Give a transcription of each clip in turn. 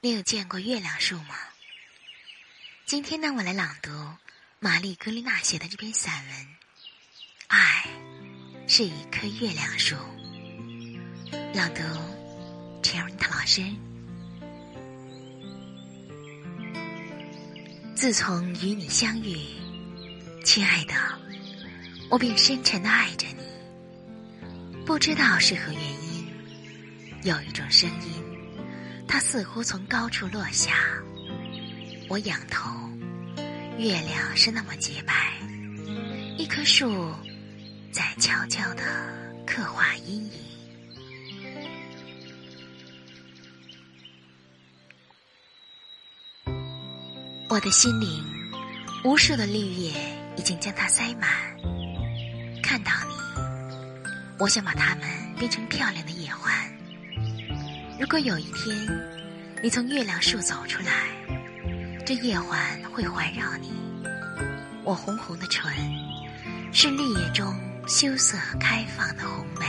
你有见过月亮树吗？今天呢，我来朗读玛丽格丽娜写的这篇散文《爱是一棵月亮树》。朗读陈润塔老师。自从与你相遇，亲爱的，我便深沉的爱着你。不知道是何原因，有一种声音。它似乎从高处落下，我仰头，月亮是那么洁白，一棵树在悄悄地刻画阴影。我的心灵，无数的绿叶已经将它塞满。看到你，我想把它们变成漂亮的野花。如果有一天，你从月亮树走出来，这夜环会环绕你。我红红的唇，是绿叶中羞涩开放的红梅。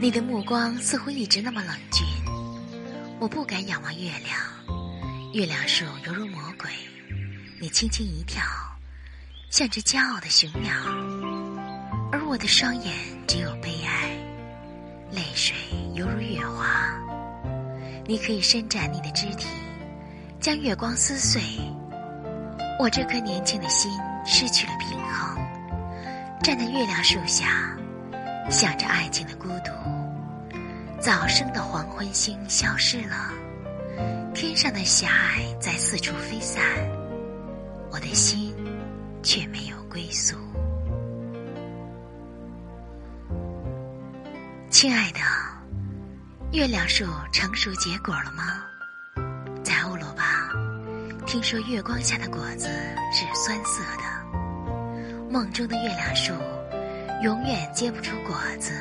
你的目光似乎一直那么冷峻，我不敢仰望月亮。月亮树犹如魔鬼，你轻轻一跳，像只骄傲的雄鸟，而我的双眼。只有悲哀，泪水犹如月华。你可以伸展你的肢体，将月光撕碎。我这颗年轻的心失去了平衡，站在月亮树下，想着爱情的孤独。早生的黄昏星消失了，天上的霞霭在四处飞散，我的心却没有归宿。亲爱的，月亮树成熟结果了吗？在欧罗巴，听说月光下的果子是酸涩的。梦中的月亮树永远结不出果子。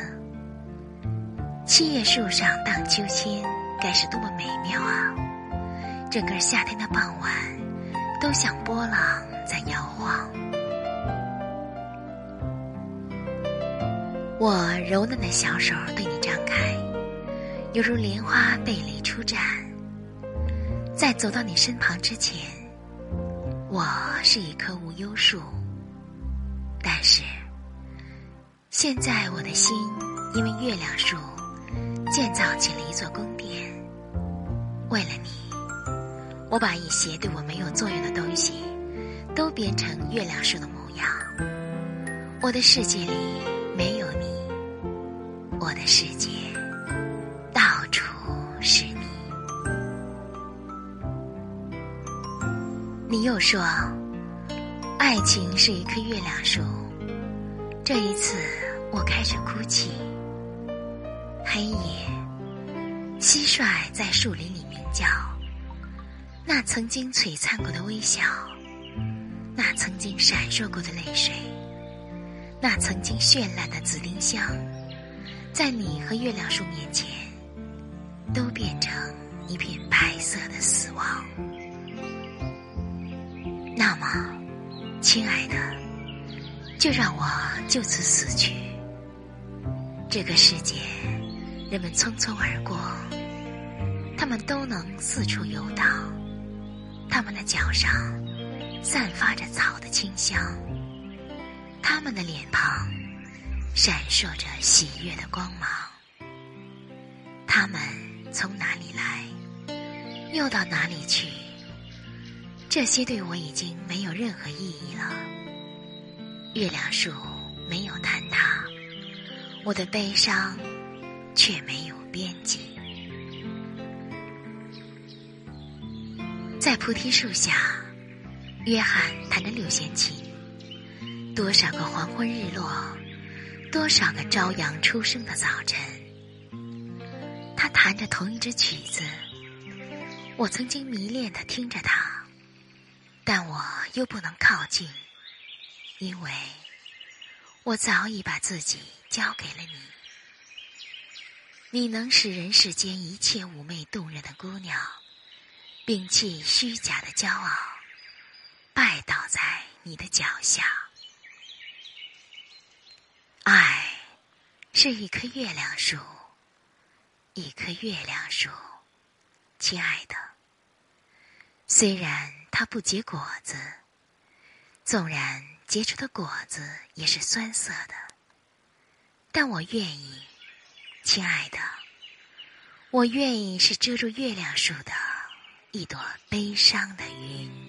七叶树上荡秋千，该是多么美妙啊！整个夏天的傍晚，都像波浪在摇晃。我柔嫩的小手对你张开，犹如莲花蓓蕾出绽。在走到你身旁之前，我是一棵无忧树。但是，现在我的心因为月亮树建造起了一座宫殿。为了你，我把一些对我没有作用的东西都变成月亮树的模样。我的世界里没有你。我的世界到处是你。你又说，爱情是一棵月亮树。这一次，我开始哭泣。黑夜，蟋蟀在树林里鸣叫。那曾经璀璨过的微笑，那曾经闪烁过的泪水，那曾经绚烂的紫丁香。在你和月亮树面前，都变成一片白色的死亡。那么，亲爱的，就让我就此死去。这个世界，人们匆匆而过，他们都能四处游荡，他们的脚上散发着草的清香，他们的脸庞。闪烁着喜悦的光芒。他们从哪里来，又到哪里去？这些对我已经没有任何意义了。月亮树没有坍塌，我的悲伤却没有边际。在菩提树下，约翰弹着六弦琴。多少个黄昏日落。多少个朝阳初升的早晨，他弹着同一支曲子，我曾经迷恋的听着他，但我又不能靠近，因为我早已把自己交给了你。你能使人世间一切妩媚动人的姑娘，摒弃虚假的骄傲，拜倒在你的脚下。爱是一棵月亮树，一棵月亮树，亲爱的。虽然它不结果子，纵然结出的果子也是酸涩的，但我愿意，亲爱的，我愿意是遮住月亮树的一朵悲伤的云。